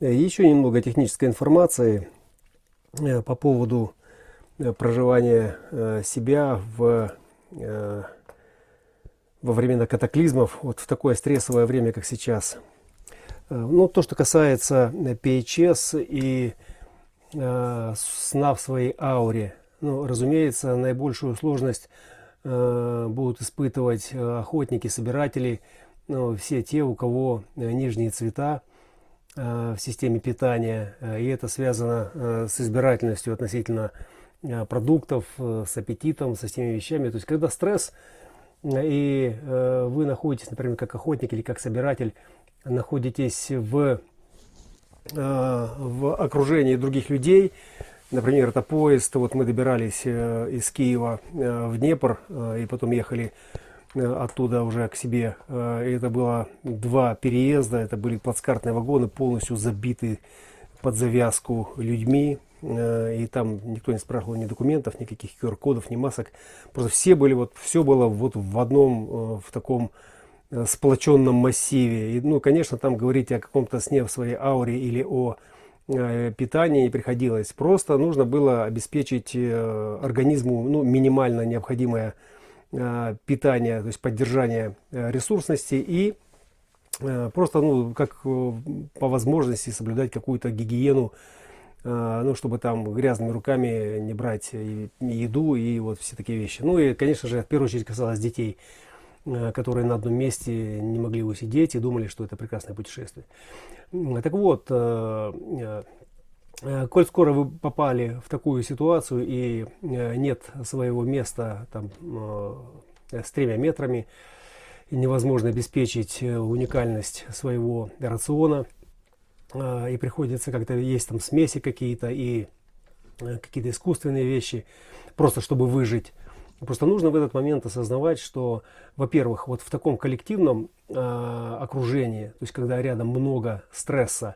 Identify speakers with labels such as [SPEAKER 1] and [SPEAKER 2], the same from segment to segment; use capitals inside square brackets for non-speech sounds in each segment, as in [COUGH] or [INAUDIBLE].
[SPEAKER 1] Еще немного технической информации по поводу проживания себя в, во времена катаклизмов, вот в такое стрессовое время, как сейчас. Ну, то, что касается PHS и сна в своей ауре. Ну, разумеется, наибольшую сложность будут испытывать охотники, собиратели – ну, все те, у кого э, нижние цвета э, в системе питания, э, и это связано с избирательностью относительно продуктов, с аппетитом, со всеми вещами. То есть, когда стресс, и вы находитесь, например, как охотник или как собиратель, находитесь в, в окружении других людей, например, это поезд, вот мы добирались из Киева в Днепр, и потом ехали Э, оттуда уже к себе. Э, это было два переезда, это были плацкартные вагоны, полностью забиты под завязку людьми. Э, и там никто не спрашивал ни документов, никаких QR-кодов, ни масок. Просто все были, вот все было вот в одном, в таком сплоченном массиве. И, ну, конечно, там говорить о каком-то сне в своей ауре или о питании не приходилось. Просто нужно было обеспечить организму ну, минимально необходимое Э, питания, то есть поддержания э, ресурсности и э, просто, ну, как по возможности соблюдать какую-то гигиену, ну, чтобы там грязными руками не брать еду и вот все такие вещи. Ну и, конечно же, в первую очередь касалось детей, которые на одном месте не могли усидеть и думали, что это прекрасное путешествие. Так вот, Э, коль скоро вы попали в такую ситуацию и э, нет своего места там, э, с тремя метрами, невозможно обеспечить уникальность своего рациона, и приходится как-то есть там смеси какие-то и какие-то искусственные вещи, просто чтобы выжить. Просто нужно в этот момент осознавать, что, во-первых, вот в таком коллективном э, окружении, то есть когда рядом много стресса,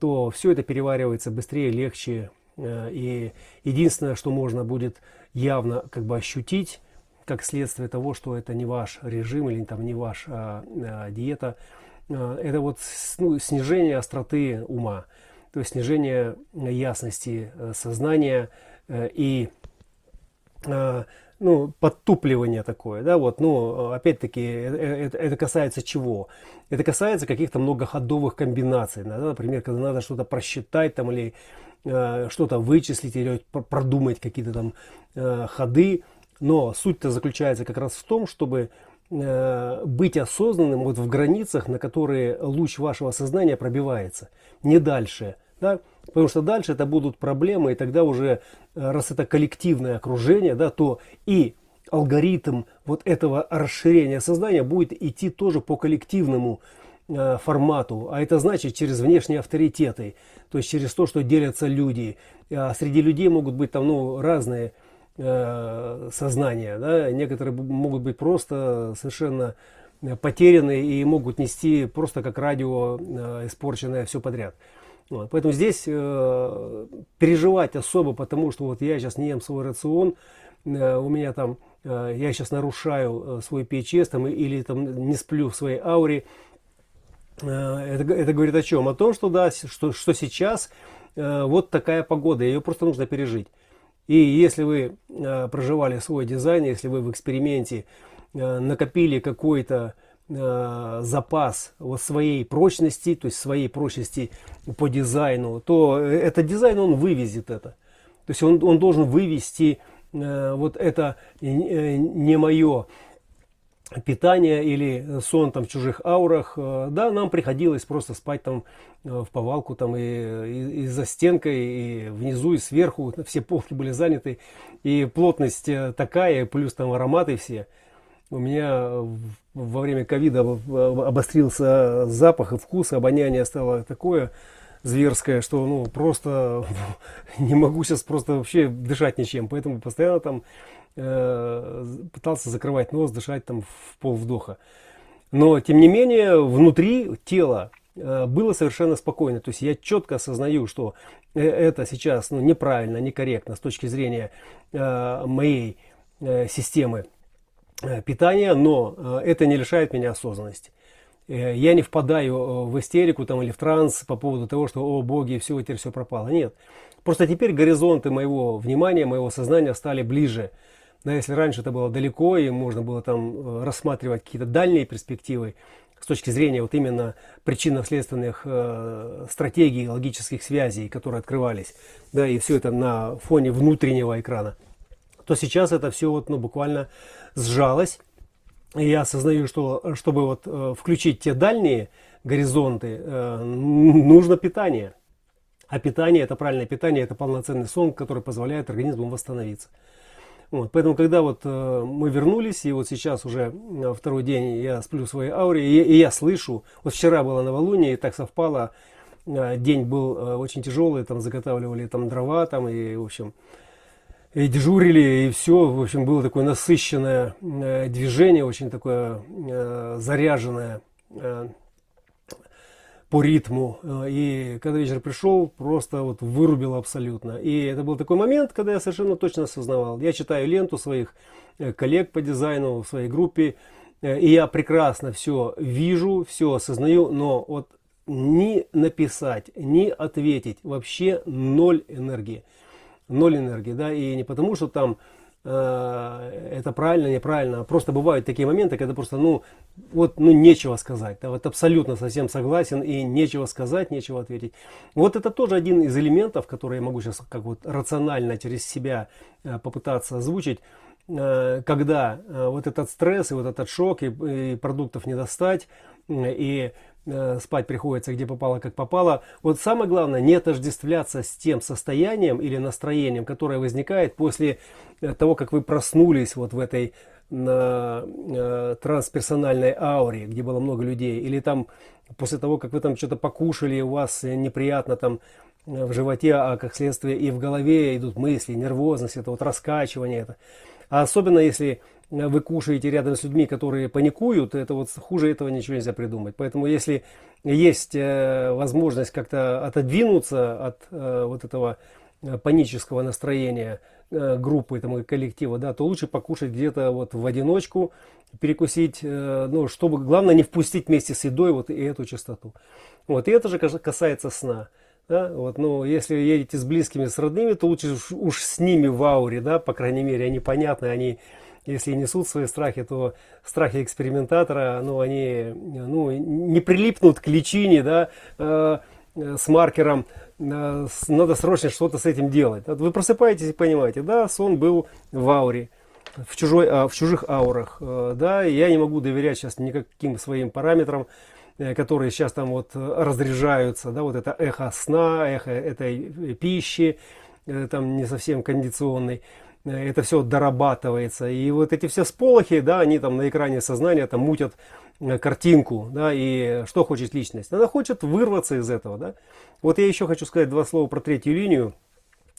[SPEAKER 1] то все это переваривается быстрее, легче. Э, и единственное, что можно будет явно как бы ощутить, как следствие того, что это не ваш режим или там не ваша а, диета, а, это вот ну, снижение остроты ума, то есть снижение ясности э, сознания и ну, подтупливание такое, да, вот, ну, опять-таки, это, это касается чего? Это касается каких-то многоходовых комбинаций, да, например, когда надо что-то просчитать там или э, что-то вычислить или продумать какие-то там э, ходы, но суть-то заключается как раз в том, чтобы э, быть осознанным вот в границах, на которые луч вашего сознания пробивается, не дальше, да, Потому что дальше это будут проблемы, и тогда уже, э, раз это коллективное окружение, да, то и алгоритм вот этого расширения сознания будет идти тоже по коллективному э, формату, а это значит через внешние авторитеты, то есть через то, что делятся люди. А среди людей могут быть там ну, разные э, сознания, да? некоторые могут быть просто совершенно потеряны и могут нести просто как радио э, испорченное все подряд. Вот, поэтому здесь э, переживать особо, потому что вот я сейчас не ем свой рацион, э, у меня там, э, я сейчас нарушаю э, свой PHS там, или там не сплю в своей ауре. Э, это, это говорит о чем? О том, что да, что, что сейчас э, вот такая погода, ее просто нужно пережить. И если вы э, проживали свой дизайн, если вы в эксперименте э, накопили какой-то Э, запас вот своей прочности, то есть своей прочности по дизайну, то этот дизайн он вывезет это. То есть он, он должен вывести э, вот это э, не мое питание или сон там в чужих аурах. Да, нам приходилось просто спать там в повалку там и, и, и за стенкой, и внизу, и сверху. Все полки были заняты. И плотность такая, плюс там ароматы все – у меня во время ковида обострился запах и вкус, обоняние стало такое зверское, что ну просто [LAUGHS] не могу сейчас просто вообще дышать ничем. Поэтому постоянно там э, пытался закрывать нос, дышать там в пол вдоха. Но тем не менее внутри тела э, было совершенно спокойно. То есть я четко осознаю, что э, это сейчас ну, неправильно, некорректно с точки зрения э, моей э, системы питания, но э, это не лишает меня осознанности. я не впадаю в истерику там, или в транс по поводу того, что, о боги, все, теперь все пропало. Нет. Просто теперь горизонты моего внимания, моего сознания стали ближе. Да, если раньше это было далеко, и можно было там рассматривать какие-то дальние перспективы, с точки зрения вот именно причинно-следственных э, стратегий, логических связей, которые открывались, да, и все это на фоне внутреннего экрана, то сейчас это все вот, ну, буквально сжалось. И я осознаю, что чтобы вот э, включить те дальние горизонты, э, нужно питание. А питание, это правильное питание, это полноценный сон, который позволяет организму восстановиться. Вот, поэтому, когда вот э, мы вернулись, и вот сейчас уже э, второй день я сплю в своей ауре, и, и я слышу, вот вчера было новолуние, и так совпало, э, день был э, очень тяжелый, там заготавливали там дрова, там, и, в общем, и дежурили, и все, в общем, было такое насыщенное э, движение, очень такое э, заряженное, э, по ритму. И когда вечер пришел, просто вот вырубило абсолютно. И это был такой момент, когда я совершенно точно осознавал. Я читаю ленту своих коллег по дизайну в своей группе, и я прекрасно все вижу, все осознаю, но вот ни написать, ни ответить вообще ноль энергии. Ноль энергии, да, и не потому, что там Э, это правильно, неправильно. Просто бывают такие моменты, когда просто, ну, вот, ну, нечего сказать. Да, вот абсолютно совсем согласен и нечего сказать, нечего ответить. Вот это тоже один из элементов, которые я могу сейчас как вот рационально через себя э, попытаться озвучить. Э, когда вот этот стресс и вот этот шок, и, и продуктов не достать, и спать приходится где попало, как попало. Вот самое главное, не отождествляться с тем состоянием или настроением, которое возникает после э, того, как вы проснулись вот в этой на э, трансперсональной ауре, где было много людей, или там после того, как вы там что-то покушали, у вас неприятно там в животе, а как следствие и в голове идут мысли, нервозность, это вот раскачивание это. А особенно если вы кушаете рядом с людьми, которые паникуют, это вот хуже этого ничего нельзя придумать. Поэтому если есть э, возможность как-то отодвинуться от э, вот этого э, панического настроения группы там, коллектива, да, то лучше покушать где-то вот в одиночку, перекусить, ну, чтобы, главное, не впустить вместе с едой вот и эту частоту. Вот, и это же касается сна. Да, вот, ну, если едете с близкими, с родными, то лучше уж, уж с ними в ауре, да, по крайней мере, они понятны, они если несут свои страхи, то страхи экспериментатора, ну, они ну, не прилипнут к личине, да, э, с маркером, э, надо срочно что-то с этим делать. Вы просыпаетесь и понимаете, да, сон был в ауре, в, чужой, а, в чужих аурах, э, да, я не могу доверять сейчас никаким своим параметрам, э, которые сейчас там вот разряжаются, да, вот это эхо сна, эхо этой пищи, э, там не совсем кондиционный это все дорабатывается. И вот эти все сполохи, да, они там на экране сознания там мутят э, картинку, да, и что хочет личность? Она хочет вырваться из этого, да. Вот я еще хочу сказать два слова про третью линию,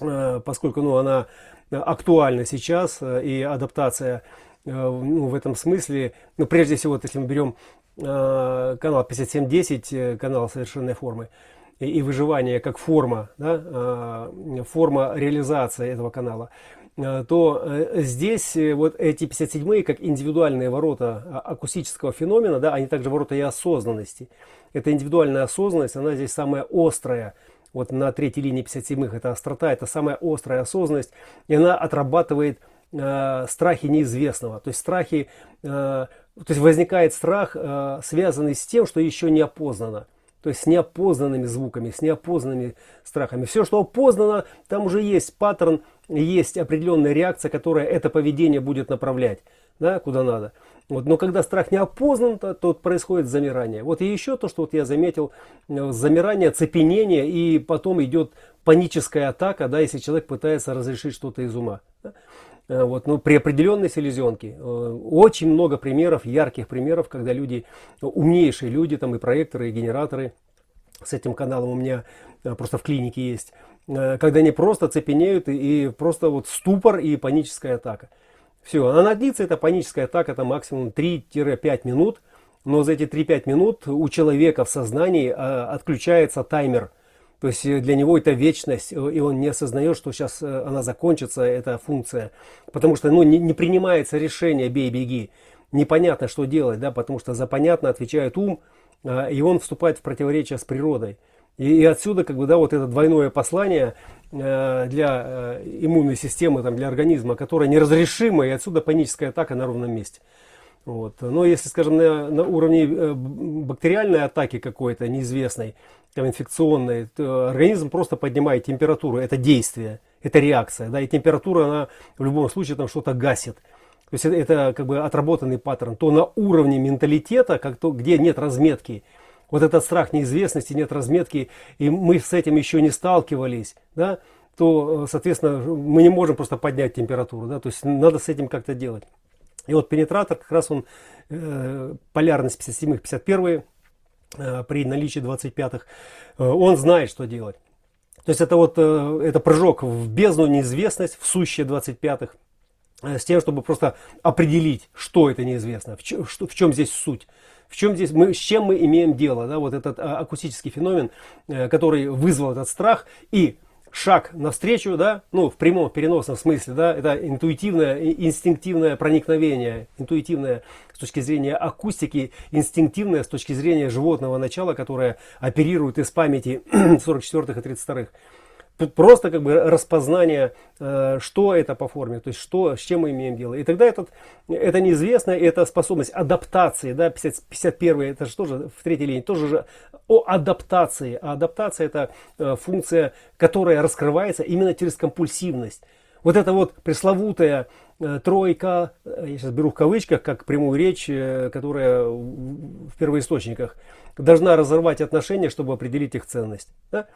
[SPEAKER 1] э, поскольку, ну, она актуальна сейчас, э, и адаптация ну, в этом смысле, ну, прежде всего, вот если мы берем канал 5710, канал совершенной формы, и выживание как форма, да, форма реализации этого канала. Э, то э, здесь э, вот эти 57-е, как индивидуальные ворота а, акустического феномена, да, они также ворота и осознанности. Эта индивидуальная осознанность, она здесь самая острая. Вот на третьей линии 57-х это острота, это самая острая осознанность, и она отрабатывает э, страхи неизвестного. То есть страхи, э, то есть возникает страх, э, связанный с тем, что еще не опознано. То есть с неопознанными звуками, с неопознанными страхами. Все, что опознано, там уже есть паттерн, есть определенная реакция, которая это поведение будет направлять, да, куда надо. Вот. Но когда страх не опознан, то, то происходит замирание. Вот и еще то, что вот я заметил, э, замирание, цепенение, и потом идет паническая атака, да, если человек пытается разрешить что-то из ума. Да. Э, вот, ну, при определенной селезенке. Э, очень много примеров, ярких примеров, когда люди, умнейшие люди, там и проекторы, и генераторы, с этим каналом у меня просто в клинике есть, Э, когда они просто цепенеют и просто вот ступор и паническая атака. Все, она длится, эта паническая атака, это максимум 3-5 минут, но за эти 3-5 минут у человека в сознании отключается таймер. То есть э, для него это вечность, и он не осознает, что сейчас она закончится, эта функция. Потому что ну, не, не принимается решение «бей-беги». Непонятно, что делать, да, потому что за понятно отвечает ум, и он вступает в противоречие с природой. И, и отсюда как бы, да, вот это двойное послание э, для э, иммунной системы, там, для организма, которое неразрешимо, и отсюда паническая атака на ровном месте. Вот. Но если, скажем, на, на уровне э, бактериальной атаки какой-то неизвестной, там, инфекционной, то организм просто поднимает температуру. Это действие, это реакция. Да, и температура, она в любом случае там что-то гасит. То есть это, это как бы отработанный паттерн. То на уровне менталитета, как то, где нет разметки, вот этот страх неизвестности, нет разметки, и мы с этим еще не сталкивались, да, то, соответственно, мы не можем просто поднять температуру, да, то есть надо с этим как-то делать. И вот пенетратор, как раз он, э, полярность 57-х, 51 э, при наличии 25-х, э, он знает, что делать. То есть это вот это прыжок в бездну неизвестность, в сущее 25-х, э, с тем, чтобы просто определить, что это неизвестно, в, чем, что, в чем здесь суть в чем здесь мы, с чем мы имеем дело, да, вот этот а, акустический феномен, который вызвал этот страх и шаг навстречу, да, ну, в прямом переносном смысле, да, это интуитивное, инстинктивное проникновение, интуитивное с точки зрения акустики, инстинктивное с точки зрения животного начала, которое оперирует из памяти [CLEARS THROAT] 44-х и 32-х просто как бы распознание, э, что это по форме, то есть что, с чем мы имеем дело. И тогда этот, это неизвестно, это способность адаптации, да, 50, 51 это же тоже в третьей линии, тоже же о адаптации. А адаптация это э, функция, которая раскрывается именно через компульсивность. Вот эта вот пресловутая э, тройка, я сейчас беру в кавычках, как прямую речь, которая в первоисточниках, должна разорвать отношения, чтобы определить их ценность. Да?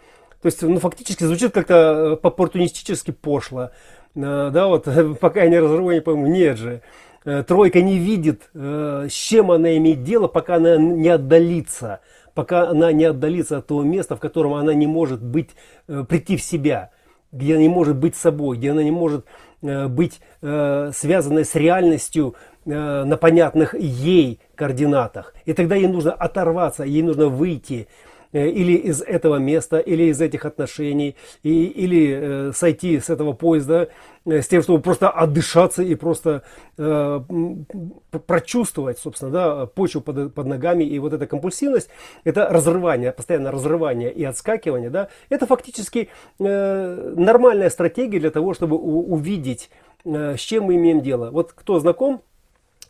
[SPEAKER 1] То есть, ну, фактически звучит как-то э, оппортунистически пошло. Э, да, вот, [LAUGHS] пока я не разорву, не пойму. Нет же. Э, тройка не видит, с чем она имеет дело, пока она не отдалится. Пока она не отдалится от того места, в котором она не может быть, прийти в себя. Где она не может быть собой, где она не может быть связанной с реальностью на понятных ей координатах. И тогда ей нужно оторваться, ей нужно выйти или из этого места, или из этих отношений, и, или э, сойти с этого поезда э, с тем, чтобы просто отдышаться и просто э, прочувствовать, собственно, да, почву под, под ногами. И вот эта компульсивность, это разрывание, постоянное разрывание и отскакивание, да, это фактически э, нормальная стратегия для того, чтобы у, увидеть, э, с чем мы имеем дело. Вот кто знаком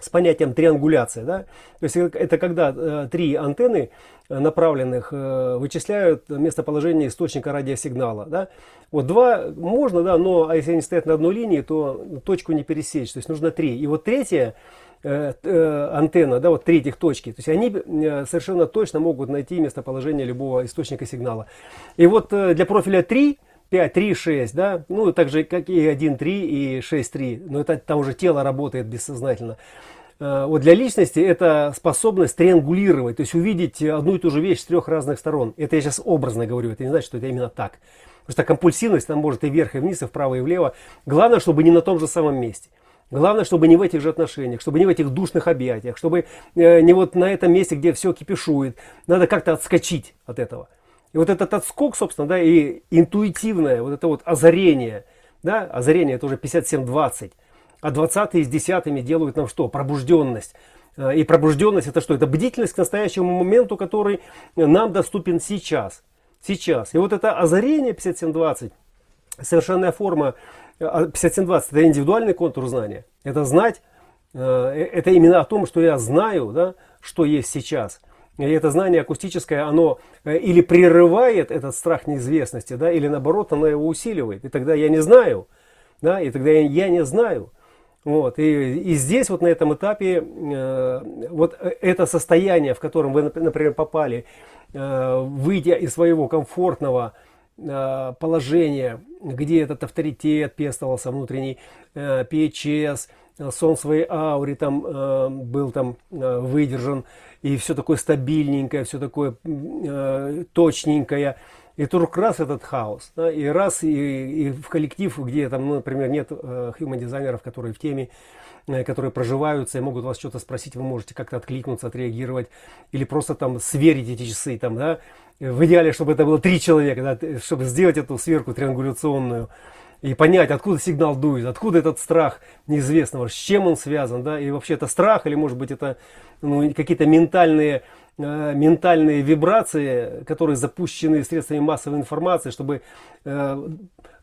[SPEAKER 1] с понятием триангуляция. Да? То есть это когда э, три антенны э, направленных э, вычисляют местоположение источника радиосигнала. Да? Вот два можно, да, но а если они стоят на одной линии, то точку не пересечь. То есть нужно три. И вот третья антенна, да, вот третьих точки, то есть они совершенно точно могут найти местоположение любого источника сигнала. И вот для профиля 3 5, 3, 6, да, ну, так же, как и 1, 3 и 6, 3, но это там уже тело работает бессознательно. Э, вот для личности это способность триангулировать, то есть увидеть одну и ту же вещь с трех разных сторон. Это я сейчас образно говорю, это не значит, что это именно так. Потому что компульсивность там может и вверх, и вниз, и вправо, и влево. Главное, чтобы не на том же самом месте. Главное, чтобы не в этих же отношениях, чтобы не в этих душных объятиях, чтобы э, не вот на этом месте, где все кипишует. Надо как-то отскочить от этого. И вот этот отскок, собственно, да, и интуитивное вот это вот озарение, да, озарение это уже 57-20, а 20 с десятыми делают нам что? Пробужденность. Э, и пробужденность это что? Это бдительность к настоящему моменту, который нам доступен сейчас. Сейчас. И вот это озарение 57-20, совершенная форма 57-20, а, это индивидуальный контур знания. Это знать, э, это именно о том, что я знаю, да, что есть сейчас – и это знание акустическое, оно э, или прерывает этот страх неизвестности, да, или наоборот, оно его усиливает. И тогда я не знаю, да, и тогда я, не знаю. Вот, и, и здесь вот на этом этапе э, вот э, это состояние, в котором вы, например, попали, э, выйдя из своего комфортного э, положения, где этот авторитет пестовался внутренний, э, PHS, сон своей ауре там э, был там э, выдержан, и все такое стабильненькое, все такое э, точненькое. И вдруг раз этот хаос, да, и раз и, и в коллектив, где там, ну, например, нет э, human-дизайнеров, которые в теме, э, которые проживаются и могут вас что-то спросить, вы можете как-то откликнуться, отреагировать, или просто там сверить эти часы, там, да, В идеале, чтобы это было три человека, да, чтобы сделать эту сверку триангуляционную и понять, откуда сигнал дует, откуда этот страх неизвестного, с чем он связан, да, и вообще это страх или может быть это ну, какие-то ментальные Э, ментальные вибрации, которые запущены средствами массовой информации, чтобы э,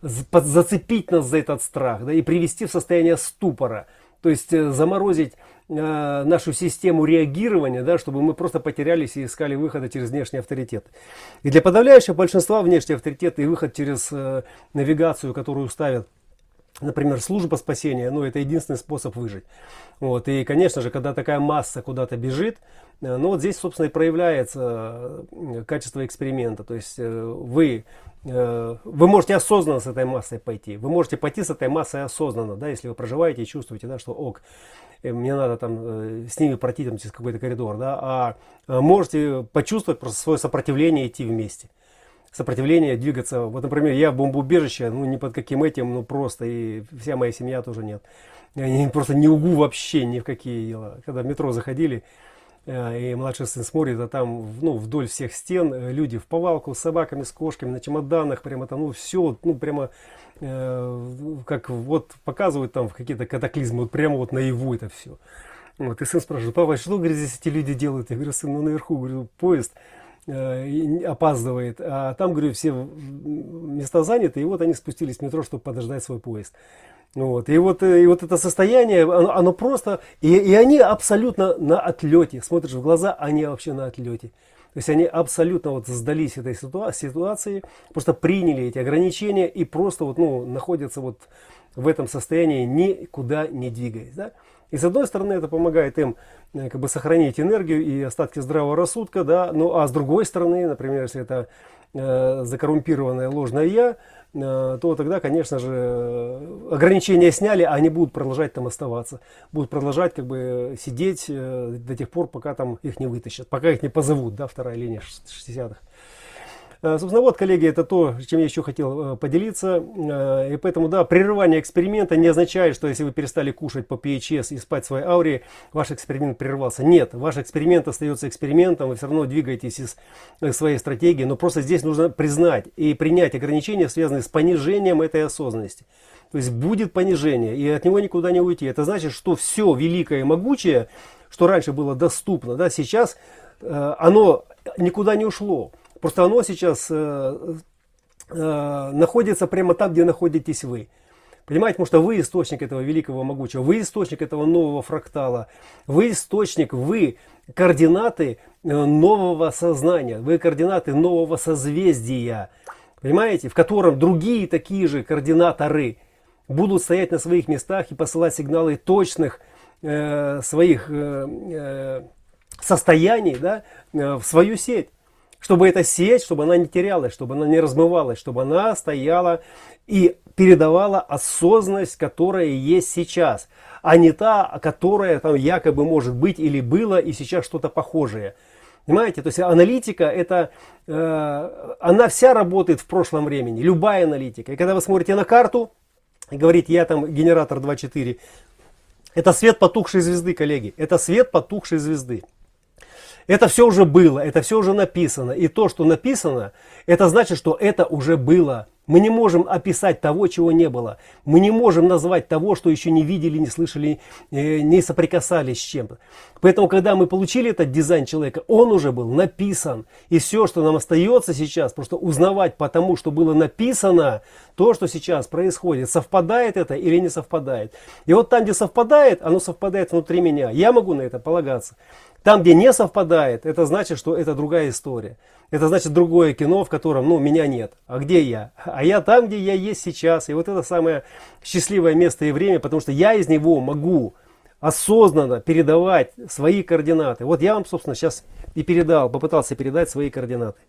[SPEAKER 1] зацепить нас за этот страх да, и привести в состояние ступора. То есть э, заморозить э, нашу систему реагирования, да, чтобы мы просто потерялись и искали выхода через внешний авторитет. И для подавляющего большинства внешний авторитет и выход через э, навигацию, которую ставят например, служба спасения, ну, это единственный способ выжить. Вот, и, конечно же, когда такая масса куда-то бежит, э, ну, вот здесь, собственно, и проявляется э, качество эксперимента. То есть э, вы, вы можете осознанно с этой массой пойти. Вы можете пойти с этой массой осознанно, да, если вы проживаете и чувствуете, да, что ок, мне надо там с ними пройти там, через какой-то коридор, да, а можете почувствовать просто свое сопротивление идти вместе сопротивление, двигаться. Вот, например, я в бомбоубежище, ну, ни под каким этим, ну, просто, и вся моя семья тоже нет. Я просто не угу вообще ни в какие дела. Когда в метро заходили, э, и младший сын смотрит, а там, ну, вдоль всех стен э, люди в повалку с собаками, с кошками, на чемоданах, прямо там, ну, все, ну, прямо, э, как вот показывают там какие-то катаклизмы, вот прямо вот наяву это все. Вот, и сын спрашивает, папа, что, говорит, здесь эти люди делают? Я говорю, сын, ну, наверху, говорю, поезд, опаздывает. А там, говорю, все места заняты, и вот они спустились в метро, чтобы подождать свой поезд. Вот. И, вот, э, и вот это состояние, оно, оно просто... И, и они абсолютно на отлете. Смотришь в глаза, они вообще на отлете. То есть они абсолютно вот сдались этой ситуации, просто приняли эти ограничения и просто вот, ну, находятся вот в этом состоянии, никуда не двигаясь. Да? И с одной стороны это помогает им э, как бы сохранить энергию и остатки здравого рассудка, да, ну а с другой стороны, например, если это э, закоррумпированное ложное я, э, то тогда, конечно же, ограничения сняли, а они будут продолжать там оставаться, будут продолжать как бы сидеть э, до тех пор, пока там их не вытащат, пока их не позовут, да, вторая линия 60-х. Э, собственно, вот, коллеги, это то, чем я еще хотел э, поделиться. Э, и поэтому, да, прерывание эксперимента не означает, что если вы перестали кушать по PHS и спать в своей ауре, ваш эксперимент прервался. Нет, ваш эксперимент остается экспериментом, вы все равно двигаетесь из своей стратегии, но просто здесь нужно признать и принять ограничения, связанные с понижением этой осознанности. То есть будет понижение, и от него никуда не уйти. Это значит, что все великое и могучее, что раньше было доступно, да, сейчас оно никуда не ушло. Просто оно сейчас э, э, находится прямо там, где находитесь вы. Понимаете, потому что вы источник этого великого могучего, вы источник этого нового фрактала, вы источник, вы координаты э, нового сознания, вы координаты нового созвездия, понимаете, в котором другие такие же координаторы будут стоять на своих местах и посылать сигналы точных э, своих э, э состояний да, э, в свою сеть чтобы эта сеть, чтобы она не терялась, чтобы она не размывалась, чтобы она стояла и передавала осознанность, которая есть сейчас, а не та, которая там якобы может быть или было и сейчас что-то похожее. Понимаете? То есть аналитика это, э, она вся работает в прошлом времени, любая аналитика. И когда вы смотрите на карту и говорите, я там генератор 2.4, это свет потухшей звезды, коллеги, это свет потухшей звезды. Это все уже было, это все уже написано. И то, что написано, это значит, что это уже было. Мы не можем описать того, чего не было. Мы не можем назвать того, что еще не видели, не слышали, э, не соприкасались с чем-то. Поэтому, когда мы получили этот дизайн человека, он уже был написан. И все, что нам остается сейчас, просто узнавать по тому, что было написано, то, что сейчас происходит, совпадает это или не совпадает. И вот там, где совпадает, оно совпадает внутри меня. Я могу на это полагаться. Там, где не совпадает, это значит, что это другая история. Это значит другое кино, в котором, ну, меня нет. А где я? А я там, где я есть сейчас. И вот это самое счастливое место и время, потому что я из него могу осознанно передавать свои координаты. Вот я вам, собственно, сейчас и передал, попытался передать свои координаты.